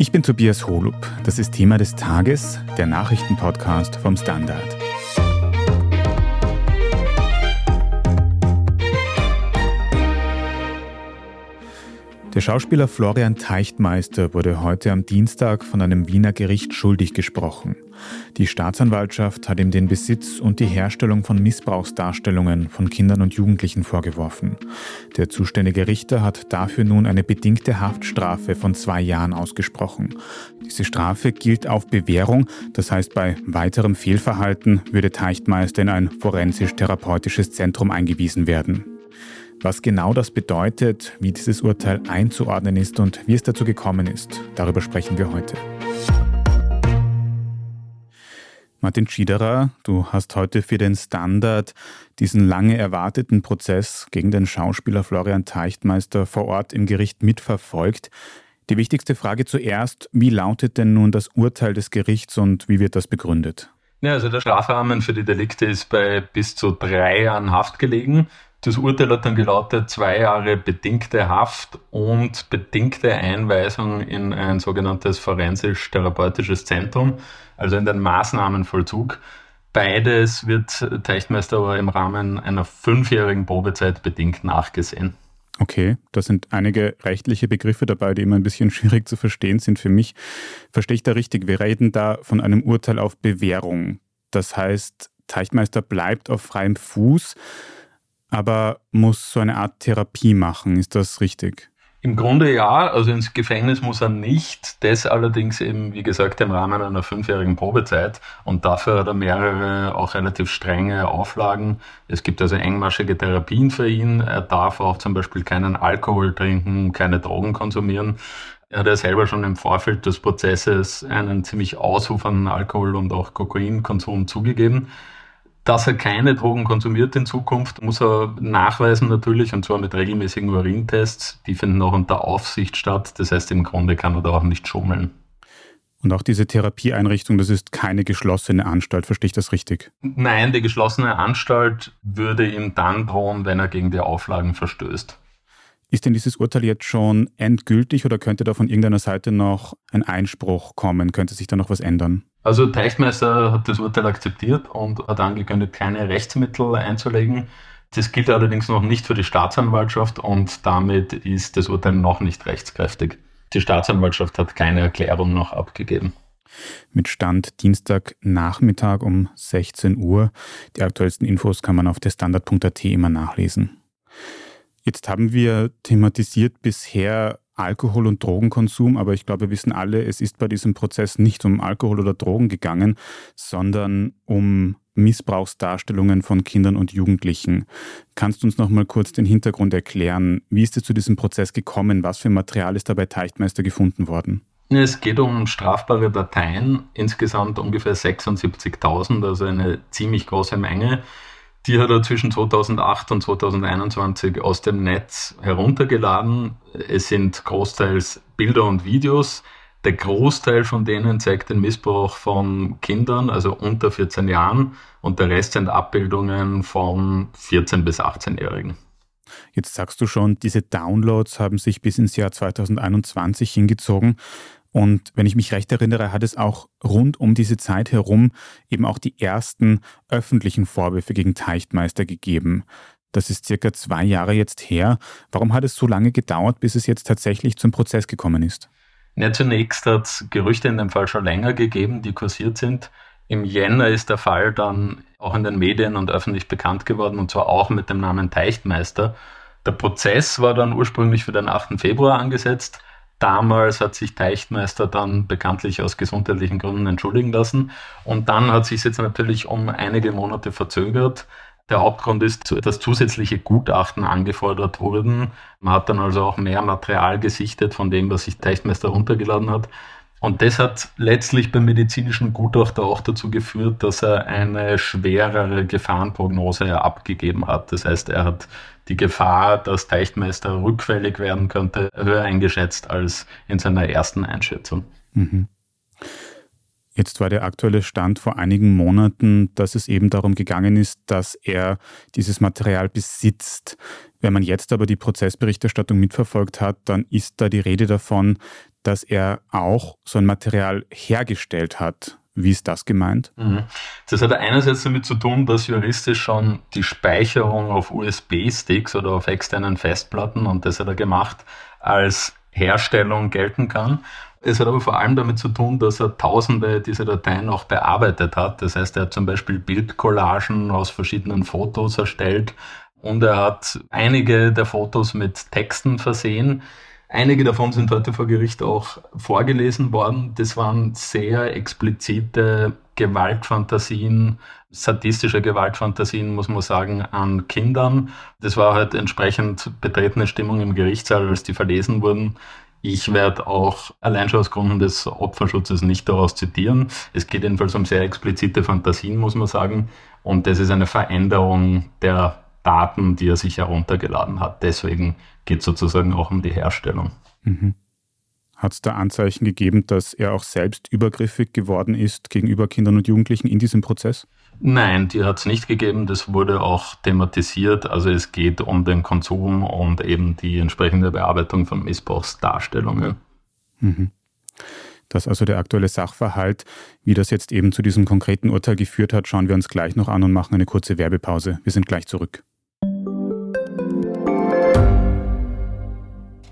Ich bin Tobias Holub. Das ist Thema des Tages, der Nachrichtenpodcast vom Standard. Der Schauspieler Florian Teichtmeister wurde heute am Dienstag von einem Wiener Gericht schuldig gesprochen. Die Staatsanwaltschaft hat ihm den Besitz und die Herstellung von Missbrauchsdarstellungen von Kindern und Jugendlichen vorgeworfen. Der zuständige Richter hat dafür nun eine bedingte Haftstrafe von zwei Jahren ausgesprochen. Diese Strafe gilt auf Bewährung, das heißt bei weiterem Fehlverhalten würde Teichtmeister in ein forensisch-therapeutisches Zentrum eingewiesen werden. Was genau das bedeutet, wie dieses Urteil einzuordnen ist und wie es dazu gekommen ist, darüber sprechen wir heute. Martin Schiederer, du hast heute für den Standard diesen lange erwarteten Prozess gegen den Schauspieler Florian Teichtmeister vor Ort im Gericht mitverfolgt. Die wichtigste Frage zuerst, wie lautet denn nun das Urteil des Gerichts und wie wird das begründet? Ja, also der Strafrahmen für die Delikte ist bei bis zu drei Jahren Haft gelegen. Das Urteil hat dann gelautet, zwei Jahre bedingte Haft und bedingte Einweisung in ein sogenanntes forensisch-therapeutisches Zentrum, also in den Maßnahmenvollzug. Beides wird Teichtmeister aber im Rahmen einer fünfjährigen Probezeit bedingt nachgesehen. Okay, da sind einige rechtliche Begriffe dabei, die immer ein bisschen schwierig zu verstehen sind für mich. Verstehe ich da richtig? Wir reden da von einem Urteil auf Bewährung. Das heißt, Teichtmeister bleibt auf freiem Fuß aber muss so eine Art Therapie machen. Ist das richtig? Im Grunde ja, also ins Gefängnis muss er nicht, das allerdings eben, wie gesagt, im Rahmen einer fünfjährigen Probezeit und dafür hat er mehrere auch relativ strenge Auflagen. Es gibt also engmaschige Therapien für ihn, er darf auch zum Beispiel keinen Alkohol trinken, keine Drogen konsumieren. Er hat ja selber schon im Vorfeld des Prozesses einen ziemlich ausufernden Alkohol- und auch Kokainkonsum zugegeben. Dass er keine Drogen konsumiert in Zukunft, muss er nachweisen natürlich, und zwar mit regelmäßigen Urintests. Die finden auch unter Aufsicht statt. Das heißt, im Grunde kann er da auch nicht schummeln. Und auch diese Therapieeinrichtung, das ist keine geschlossene Anstalt, verstehe ich das richtig? Nein, die geschlossene Anstalt würde ihm dann drohen, wenn er gegen die Auflagen verstößt. Ist denn dieses Urteil jetzt schon endgültig oder könnte da von irgendeiner Seite noch ein Einspruch kommen? Könnte sich da noch was ändern? Also Teichmeister hat das Urteil akzeptiert und hat angekündigt, keine Rechtsmittel einzulegen. Das gilt allerdings noch nicht für die Staatsanwaltschaft und damit ist das Urteil noch nicht rechtskräftig. Die Staatsanwaltschaft hat keine Erklärung noch abgegeben. Mit Stand Dienstagnachmittag um 16 Uhr. Die aktuellsten Infos kann man auf der Standard.at immer nachlesen. Jetzt haben wir thematisiert bisher Alkohol- und Drogenkonsum, aber ich glaube, wir wissen alle, es ist bei diesem Prozess nicht um Alkohol oder Drogen gegangen, sondern um Missbrauchsdarstellungen von Kindern und Jugendlichen. Kannst du uns noch mal kurz den Hintergrund erklären? Wie ist es zu diesem Prozess gekommen? Was für Material ist da bei Teichtmeister gefunden worden? Es geht um strafbare Dateien, insgesamt ungefähr 76.000, also eine ziemlich große Menge. Die hat er zwischen 2008 und 2021 aus dem Netz heruntergeladen. Es sind großteils Bilder und Videos. Der Großteil von denen zeigt den Missbrauch von Kindern, also unter 14 Jahren, und der Rest sind Abbildungen von 14 bis 18-Jährigen. Jetzt sagst du schon, diese Downloads haben sich bis ins Jahr 2021 hingezogen. Und wenn ich mich recht erinnere, hat es auch rund um diese Zeit herum eben auch die ersten öffentlichen Vorwürfe gegen Teichtmeister gegeben. Das ist circa zwei Jahre jetzt her. Warum hat es so lange gedauert, bis es jetzt tatsächlich zum Prozess gekommen ist? Ja, zunächst hat es Gerüchte in dem Fall schon länger gegeben, die kursiert sind. Im Jänner ist der Fall dann auch in den Medien und öffentlich bekannt geworden, und zwar auch mit dem Namen Teichtmeister. Der Prozess war dann ursprünglich für den 8. Februar angesetzt. Damals hat sich Teichtmeister dann bekanntlich aus gesundheitlichen Gründen entschuldigen lassen. Und dann hat sich jetzt natürlich um einige Monate verzögert. Der Hauptgrund ist, dass zusätzliche Gutachten angefordert wurden. Man hat dann also auch mehr Material gesichtet von dem, was sich Teichtmeister runtergeladen hat. Und das hat letztlich beim medizinischen Gutachter auch dazu geführt, dass er eine schwerere Gefahrenprognose abgegeben hat. Das heißt, er hat die Gefahr, dass Teichtmeister rückfällig werden könnte, höher eingeschätzt als in seiner ersten Einschätzung. Mhm. Jetzt war der aktuelle Stand vor einigen Monaten, dass es eben darum gegangen ist, dass er dieses Material besitzt. Wenn man jetzt aber die Prozessberichterstattung mitverfolgt hat, dann ist da die Rede davon, dass er auch so ein Material hergestellt hat. Wie ist das gemeint? Mhm. Das hat einerseits damit zu tun, dass juristisch schon die Speicherung auf USB-Sticks oder auf externen Festplatten, und das hat er gemacht, als Herstellung gelten kann. Es hat aber vor allem damit zu tun, dass er tausende dieser Dateien auch bearbeitet hat. Das heißt, er hat zum Beispiel Bildcollagen aus verschiedenen Fotos erstellt und er hat einige der Fotos mit Texten versehen. Einige davon sind heute vor Gericht auch vorgelesen worden. Das waren sehr explizite Gewaltfantasien, sadistische Gewaltfantasien, muss man sagen, an Kindern. Das war halt entsprechend betretene Stimmung im Gerichtssaal, als die verlesen wurden. Ich werde auch allein schon aus Gründen des Opferschutzes nicht daraus zitieren. Es geht jedenfalls um sehr explizite Fantasien, muss man sagen. Und das ist eine Veränderung der Daten, die er sich heruntergeladen hat. Deswegen geht es sozusagen auch um die Herstellung. Mhm. Hat es da Anzeichen gegeben, dass er auch selbst übergriffig geworden ist gegenüber Kindern und Jugendlichen in diesem Prozess? Nein, die hat es nicht gegeben. Das wurde auch thematisiert. Also es geht um den Konsum und eben die entsprechende Bearbeitung von Missbrauchsdarstellungen. Mhm. Das ist also der aktuelle Sachverhalt. Wie das jetzt eben zu diesem konkreten Urteil geführt hat, schauen wir uns gleich noch an und machen eine kurze Werbepause. Wir sind gleich zurück.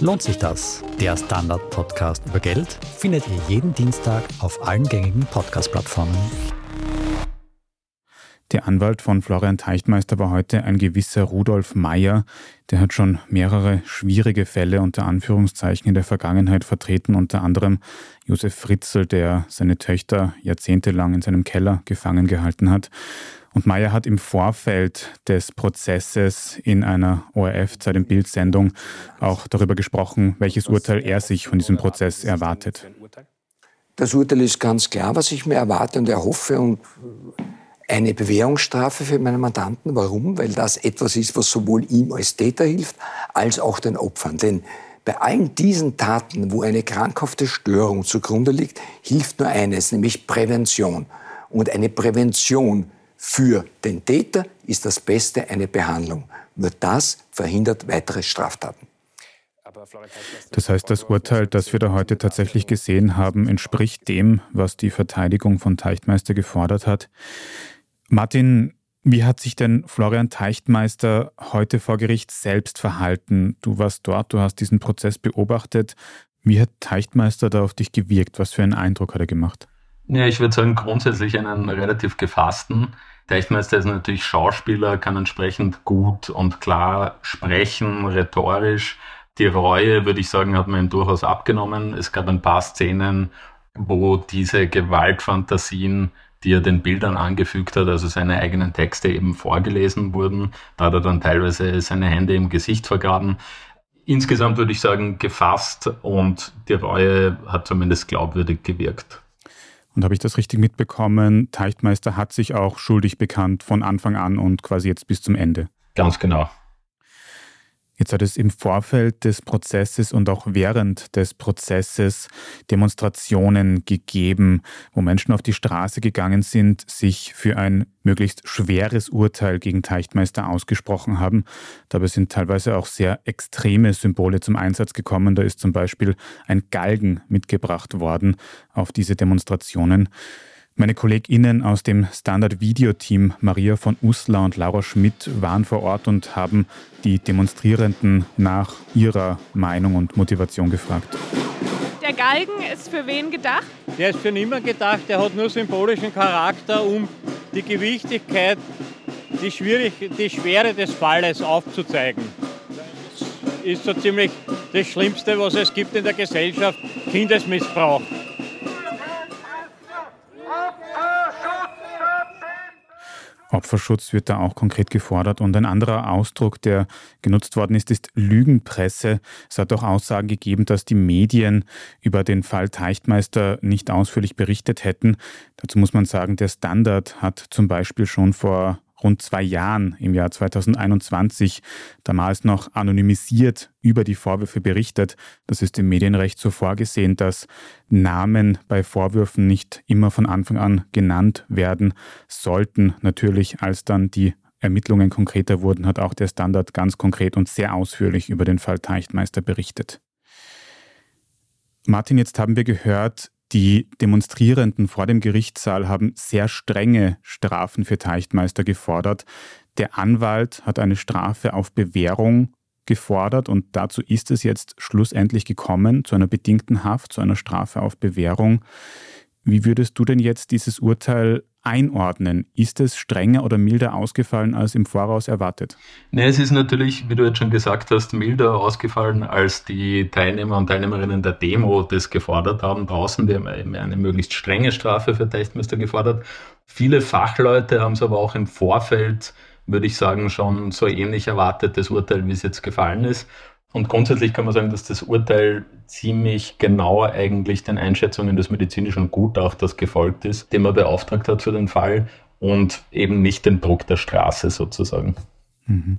Lohnt sich das? Der Standard-Podcast über Geld findet ihr jeden Dienstag auf allen gängigen Podcast-Plattformen. Der Anwalt von Florian Teichtmeister war heute ein gewisser Rudolf Meyer. Der hat schon mehrere schwierige Fälle unter Anführungszeichen in der Vergangenheit vertreten, unter anderem Josef Fritzl, der seine Töchter jahrzehntelang in seinem Keller gefangen gehalten hat. Und Meyer hat im Vorfeld des Prozesses in einer ORF-Zeit im Bild-Sendung auch darüber gesprochen, welches Urteil er sich von diesem Prozess erwartet. Das Urteil ist ganz klar, was ich mir erwarte und erhoffe und eine Bewährungsstrafe für meine Mandanten. Warum? Weil das etwas ist, was sowohl ihm als Täter hilft, als auch den Opfern. Denn bei allen diesen Taten, wo eine krankhafte Störung zugrunde liegt, hilft nur eines, nämlich Prävention. Und eine Prävention für den Täter ist das Beste eine Behandlung. Nur das verhindert weitere Straftaten. Das heißt, das Urteil, das wir da heute tatsächlich gesehen haben, entspricht dem, was die Verteidigung von Teichtmeister gefordert hat. Martin, wie hat sich denn Florian Teichtmeister heute vor Gericht selbst verhalten? Du warst dort, du hast diesen Prozess beobachtet. Wie hat Teichtmeister da auf dich gewirkt? Was für einen Eindruck hat er gemacht? Ja, ich würde sagen, grundsätzlich einen relativ gefassten. Teichtmeister ist natürlich Schauspieler, kann entsprechend gut und klar sprechen, rhetorisch. Die Reue, würde ich sagen, hat man ihm durchaus abgenommen. Es gab ein paar Szenen, wo diese Gewaltfantasien die er den Bildern angefügt hat, also seine eigenen Texte eben vorgelesen wurden. Da hat er dann teilweise seine Hände im Gesicht vergraben. Insgesamt würde ich sagen, gefasst und die Reue hat zumindest glaubwürdig gewirkt. Und habe ich das richtig mitbekommen? Teichtmeister hat sich auch schuldig bekannt von Anfang an und quasi jetzt bis zum Ende. Ganz genau. Jetzt hat es im Vorfeld des Prozesses und auch während des Prozesses Demonstrationen gegeben, wo Menschen auf die Straße gegangen sind, sich für ein möglichst schweres Urteil gegen Teichtmeister ausgesprochen haben. Dabei sind teilweise auch sehr extreme Symbole zum Einsatz gekommen. Da ist zum Beispiel ein Galgen mitgebracht worden auf diese Demonstrationen. Meine KollegInnen aus dem Standard-Video-Team Maria von Uslar und Laura Schmidt waren vor Ort und haben die Demonstrierenden nach ihrer Meinung und Motivation gefragt. Der Galgen ist für wen gedacht? Der ist für niemand gedacht, der hat nur symbolischen Charakter, um die Gewichtigkeit, die, Schwierig die Schwere des Falles aufzuzeigen. Das ist so ziemlich das Schlimmste, was es gibt in der Gesellschaft, Kindesmissbrauch. Opferschutz wird da auch konkret gefordert. Und ein anderer Ausdruck, der genutzt worden ist, ist Lügenpresse. Es hat auch Aussagen gegeben, dass die Medien über den Fall Teichtmeister nicht ausführlich berichtet hätten. Dazu muss man sagen, der Standard hat zum Beispiel schon vor rund zwei Jahren im Jahr 2021, damals noch anonymisiert über die Vorwürfe berichtet. Das ist im Medienrecht so vorgesehen, dass Namen bei Vorwürfen nicht immer von Anfang an genannt werden sollten. Natürlich, als dann die Ermittlungen konkreter wurden, hat auch der Standard ganz konkret und sehr ausführlich über den Fall Teichtmeister berichtet. Martin, jetzt haben wir gehört, die Demonstrierenden vor dem Gerichtssaal haben sehr strenge Strafen für Teichtmeister gefordert. Der Anwalt hat eine Strafe auf Bewährung gefordert und dazu ist es jetzt schlussendlich gekommen, zu einer bedingten Haft, zu einer Strafe auf Bewährung. Wie würdest du denn jetzt dieses Urteil einordnen? Ist es strenger oder milder ausgefallen als im Voraus erwartet? Nee, es ist natürlich, wie du jetzt schon gesagt hast, milder ausgefallen, als die Teilnehmer und Teilnehmerinnen der Demo das gefordert haben. Draußen, die haben eine möglichst strenge Strafe für Teichtmeister gefordert. Viele Fachleute haben es aber auch im Vorfeld, würde ich sagen, schon so ähnlich erwartet, das Urteil, wie es jetzt gefallen ist. Und grundsätzlich kann man sagen, dass das Urteil ziemlich genau eigentlich den Einschätzungen des medizinischen Gutachters gefolgt ist, den man beauftragt hat für den Fall und eben nicht den Druck der Straße sozusagen. Mhm.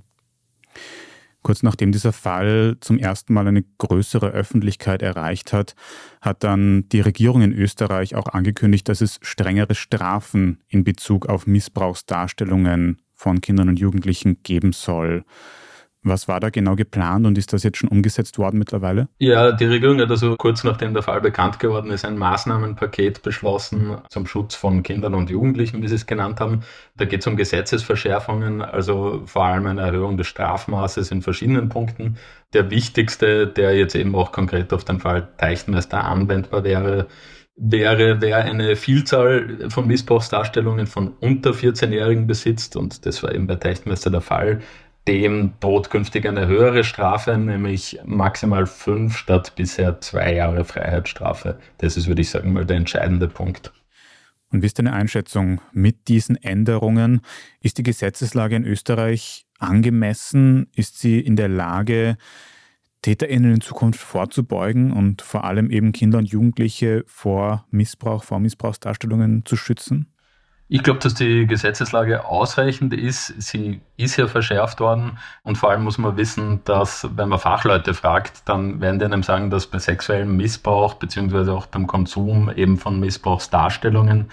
Kurz nachdem dieser Fall zum ersten Mal eine größere Öffentlichkeit erreicht hat, hat dann die Regierung in Österreich auch angekündigt, dass es strengere Strafen in Bezug auf Missbrauchsdarstellungen von Kindern und Jugendlichen geben soll. Was war da genau geplant und ist das jetzt schon umgesetzt worden mittlerweile? Ja, die Regierung hat also kurz nachdem der Fall bekannt geworden ist, ein Maßnahmenpaket beschlossen zum Schutz von Kindern und Jugendlichen, wie sie es genannt haben. Da geht es um Gesetzesverschärfungen, also vor allem eine Erhöhung des Strafmaßes in verschiedenen Punkten. Der wichtigste, der jetzt eben auch konkret auf den Fall Teichtmeister anwendbar wäre, wäre, wer eine Vielzahl von Missbrauchsdarstellungen von unter 14-Jährigen besitzt, und das war eben bei Teichtmeister der Fall, dem droht künftig eine höhere Strafe, nämlich maximal fünf statt bisher zwei Jahre Freiheitsstrafe. Das ist, würde ich sagen, mal der entscheidende Punkt. Und wie ist deine Einschätzung mit diesen Änderungen? Ist die Gesetzeslage in Österreich angemessen? Ist sie in der Lage, TäterInnen in Zukunft vorzubeugen und vor allem eben Kinder und Jugendliche vor Missbrauch, vor Missbrauchsdarstellungen zu schützen? Ich glaube, dass die Gesetzeslage ausreichend ist. Sie ist ja verschärft worden. Und vor allem muss man wissen, dass, wenn man Fachleute fragt, dann werden die einem sagen, dass bei sexuellem Missbrauch beziehungsweise auch beim Konsum eben von Missbrauchsdarstellungen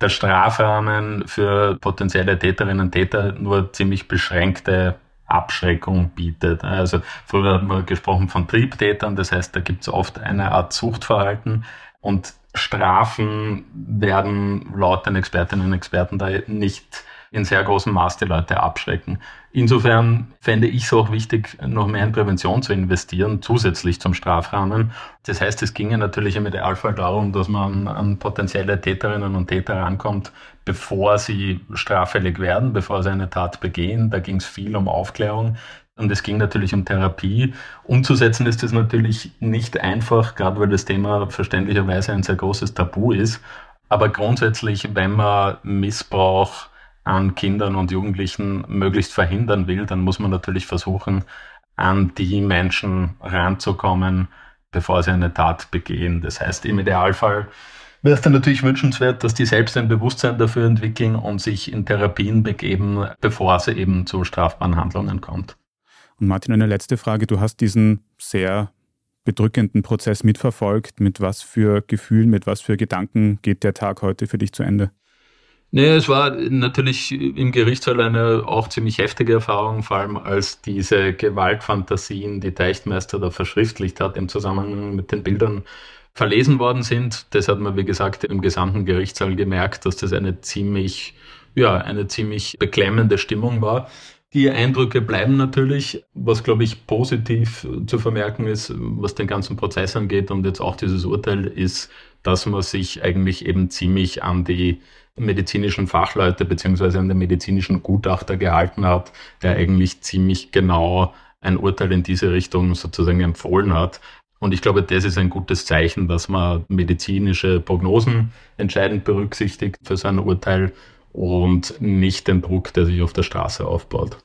der Strafrahmen für potenzielle Täterinnen und Täter nur ziemlich beschränkte Abschreckung bietet. Also früher hat man gesprochen von Triebtätern, das heißt, da gibt es oft eine Art Suchtverhalten und Strafen werden laut den Expertinnen und Experten da nicht in sehr großem Maß die Leute abschrecken. Insofern fände ich es auch wichtig, noch mehr in Prävention zu investieren, zusätzlich zum Strafrahmen. Das heißt, es ginge natürlich im Idealfall darum, dass man an potenzielle Täterinnen und Täter rankommt, bevor sie straffällig werden, bevor sie eine Tat begehen. Da ging es viel um Aufklärung. Und es ging natürlich um Therapie. Umzusetzen ist es natürlich nicht einfach, gerade weil das Thema verständlicherweise ein sehr großes Tabu ist. Aber grundsätzlich, wenn man Missbrauch an Kindern und Jugendlichen möglichst verhindern will, dann muss man natürlich versuchen, an die Menschen ranzukommen, bevor sie eine Tat begehen. Das heißt, im Idealfall wäre es dann natürlich wünschenswert, dass die selbst ein Bewusstsein dafür entwickeln und sich in Therapien begeben, bevor es eben zu strafbaren Handlungen kommt. Und Martin, eine letzte Frage. Du hast diesen sehr bedrückenden Prozess mitverfolgt. Mit was für Gefühlen, mit was für Gedanken geht der Tag heute für dich zu Ende? Nee, es war natürlich im Gerichtssaal eine auch ziemlich heftige Erfahrung, vor allem als diese Gewaltfantasien, die Teichtmeister da verschriftlicht hat, im Zusammenhang mit den Bildern verlesen worden sind. Das hat man, wie gesagt, im gesamten Gerichtssaal gemerkt, dass das eine ziemlich, ja, eine ziemlich beklemmende Stimmung war. Die Eindrücke bleiben natürlich. Was, glaube ich, positiv zu vermerken ist, was den ganzen Prozess angeht und jetzt auch dieses Urteil, ist, dass man sich eigentlich eben ziemlich an die medizinischen Fachleute beziehungsweise an den medizinischen Gutachter gehalten hat, der eigentlich ziemlich genau ein Urteil in diese Richtung sozusagen empfohlen hat. Und ich glaube, das ist ein gutes Zeichen, dass man medizinische Prognosen entscheidend berücksichtigt für sein Urteil und nicht den Druck, der sich auf der Straße aufbaut.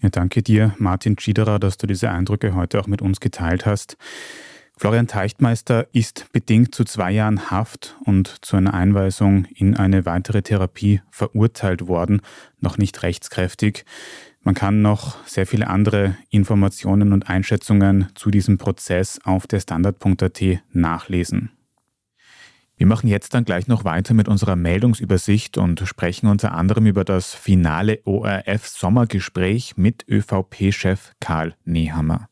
Ja, danke dir, Martin Schiederer, dass du diese Eindrücke heute auch mit uns geteilt hast. Florian Teichtmeister ist bedingt zu zwei Jahren Haft und zu einer Einweisung in eine weitere Therapie verurteilt worden, noch nicht rechtskräftig. Man kann noch sehr viele andere Informationen und Einschätzungen zu diesem Prozess auf der Standard.at nachlesen. Wir machen jetzt dann gleich noch weiter mit unserer Meldungsübersicht und sprechen unter anderem über das finale ORF-Sommergespräch mit ÖVP-Chef Karl Nehammer.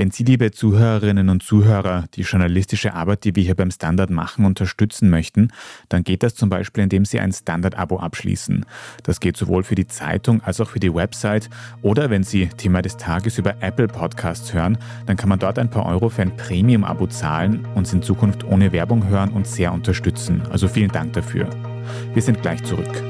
Wenn Sie, liebe Zuhörerinnen und Zuhörer, die journalistische Arbeit, die wir hier beim Standard machen, unterstützen möchten, dann geht das zum Beispiel, indem Sie ein Standard-Abo abschließen. Das geht sowohl für die Zeitung als auch für die Website. Oder wenn Sie Thema des Tages über Apple Podcasts hören, dann kann man dort ein paar Euro für ein Premium-Abo zahlen, uns in Zukunft ohne Werbung hören und sehr unterstützen. Also vielen Dank dafür. Wir sind gleich zurück.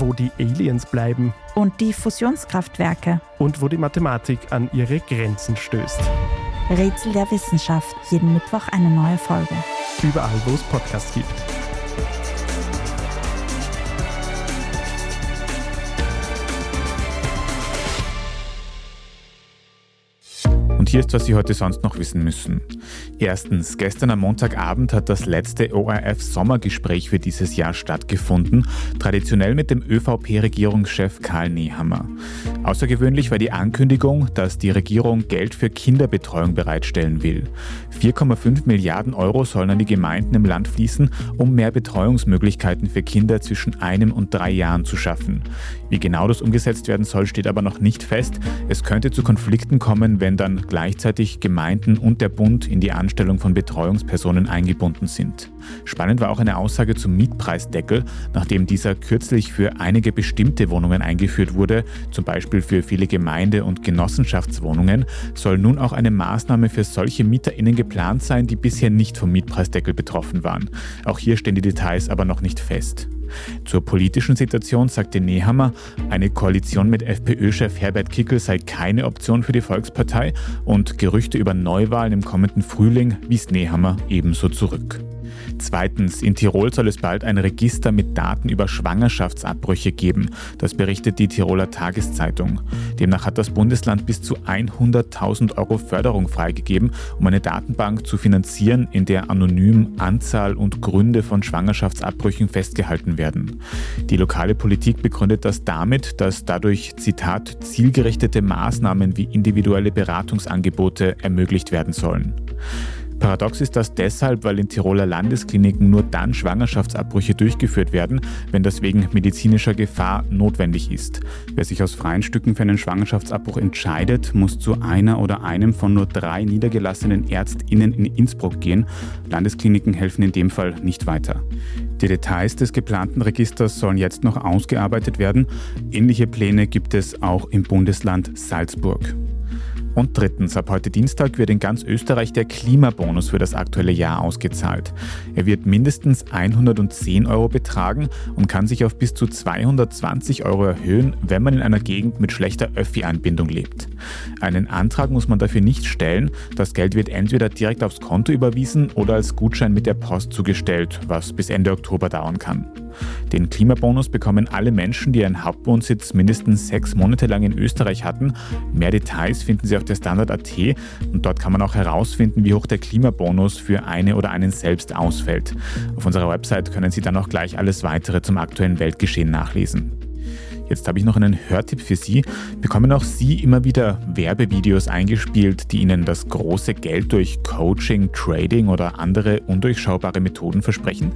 wo die Aliens bleiben und die Fusionskraftwerke und wo die Mathematik an ihre Grenzen stößt. Rätsel der Wissenschaft, jeden Mittwoch eine neue Folge. Überall, wo es Podcasts gibt. Und hier ist, was Sie heute sonst noch wissen müssen. Erstens, gestern am Montagabend hat das letzte ORF-Sommergespräch für dieses Jahr stattgefunden, traditionell mit dem ÖVP-Regierungschef Karl Nehammer. Außergewöhnlich war die Ankündigung, dass die Regierung Geld für Kinderbetreuung bereitstellen will. 4,5 Milliarden Euro sollen an die Gemeinden im Land fließen, um mehr Betreuungsmöglichkeiten für Kinder zwischen einem und drei Jahren zu schaffen. Wie genau das umgesetzt werden soll, steht aber noch nicht fest. Es könnte zu Konflikten kommen, wenn dann gleichzeitig Gemeinden und der Bund in die Anstellung von Betreuungspersonen eingebunden sind. Spannend war auch eine Aussage zum Mietpreisdeckel, nachdem dieser kürzlich für einige bestimmte Wohnungen eingeführt wurde, zum Beispiel für viele Gemeinde- und Genossenschaftswohnungen, soll nun auch eine Maßnahme für solche MieterInnen geplant sein, die bisher nicht vom Mietpreisdeckel betroffen waren. Auch hier stehen die Details aber noch nicht fest. Zur politischen Situation sagte Nehammer, eine Koalition mit FPÖ-Chef Herbert Kickel sei keine Option für die Volkspartei und Gerüchte über Neuwahlen im kommenden Frühling wies Nehammer ebenso zurück. Zweitens, in Tirol soll es bald ein Register mit Daten über Schwangerschaftsabbrüche geben. Das berichtet die Tiroler Tageszeitung. Demnach hat das Bundesland bis zu 100.000 Euro Förderung freigegeben, um eine Datenbank zu finanzieren, in der anonym Anzahl und Gründe von Schwangerschaftsabbrüchen festgehalten werden. Die lokale Politik begründet das damit, dass dadurch, Zitat, zielgerichtete Maßnahmen wie individuelle Beratungsangebote ermöglicht werden sollen. Paradox ist das deshalb, weil in Tiroler Landeskliniken nur dann Schwangerschaftsabbrüche durchgeführt werden, wenn das wegen medizinischer Gefahr notwendig ist. Wer sich aus freien Stücken für einen Schwangerschaftsabbruch entscheidet, muss zu einer oder einem von nur drei niedergelassenen Ärztinnen in Innsbruck gehen. Landeskliniken helfen in dem Fall nicht weiter. Die Details des geplanten Registers sollen jetzt noch ausgearbeitet werden. Ähnliche Pläne gibt es auch im Bundesland Salzburg. Und drittens, ab heute Dienstag wird in ganz Österreich der Klimabonus für das aktuelle Jahr ausgezahlt. Er wird mindestens 110 Euro betragen und kann sich auf bis zu 220 Euro erhöhen, wenn man in einer Gegend mit schlechter Öffi-Anbindung lebt. Einen Antrag muss man dafür nicht stellen. Das Geld wird entweder direkt aufs Konto überwiesen oder als Gutschein mit der Post zugestellt, was bis Ende Oktober dauern kann. Den Klimabonus bekommen alle Menschen, die einen Hauptwohnsitz mindestens sechs Monate lang in Österreich hatten. Mehr Details finden Sie auf der Standard.at und dort kann man auch herausfinden, wie hoch der Klimabonus für eine oder einen selbst ausfällt. Auf unserer Website können Sie dann auch gleich alles weitere zum aktuellen Weltgeschehen nachlesen. Jetzt habe ich noch einen Hörtipp für Sie. Bekommen auch Sie immer wieder Werbevideos eingespielt, die Ihnen das große Geld durch Coaching, Trading oder andere undurchschaubare Methoden versprechen?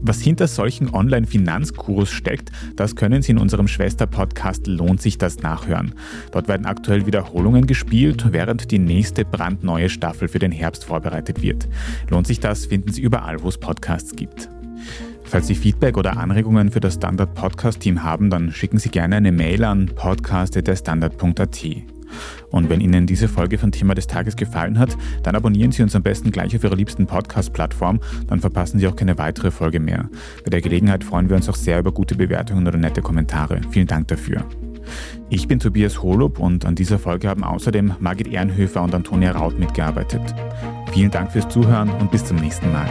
Was hinter solchen Online-Finanzgurus steckt, das können Sie in unserem Schwester-Podcast Lohnt sich das nachhören. Dort werden aktuell Wiederholungen gespielt, während die nächste brandneue Staffel für den Herbst vorbereitet wird. Lohnt sich das, finden Sie überall, wo es Podcasts gibt. Falls Sie Feedback oder Anregungen für das Standard Podcast Team haben, dann schicken Sie gerne eine Mail an podcast.derstandard.at. Und wenn Ihnen diese Folge von Thema des Tages gefallen hat, dann abonnieren Sie uns am besten gleich auf Ihrer liebsten Podcast-Plattform, dann verpassen Sie auch keine weitere Folge mehr. Bei der Gelegenheit freuen wir uns auch sehr über gute Bewertungen oder nette Kommentare. Vielen Dank dafür. Ich bin Tobias Holub und an dieser Folge haben außerdem Margit Ehrenhöfer und Antonia Raut mitgearbeitet. Vielen Dank fürs Zuhören und bis zum nächsten Mal.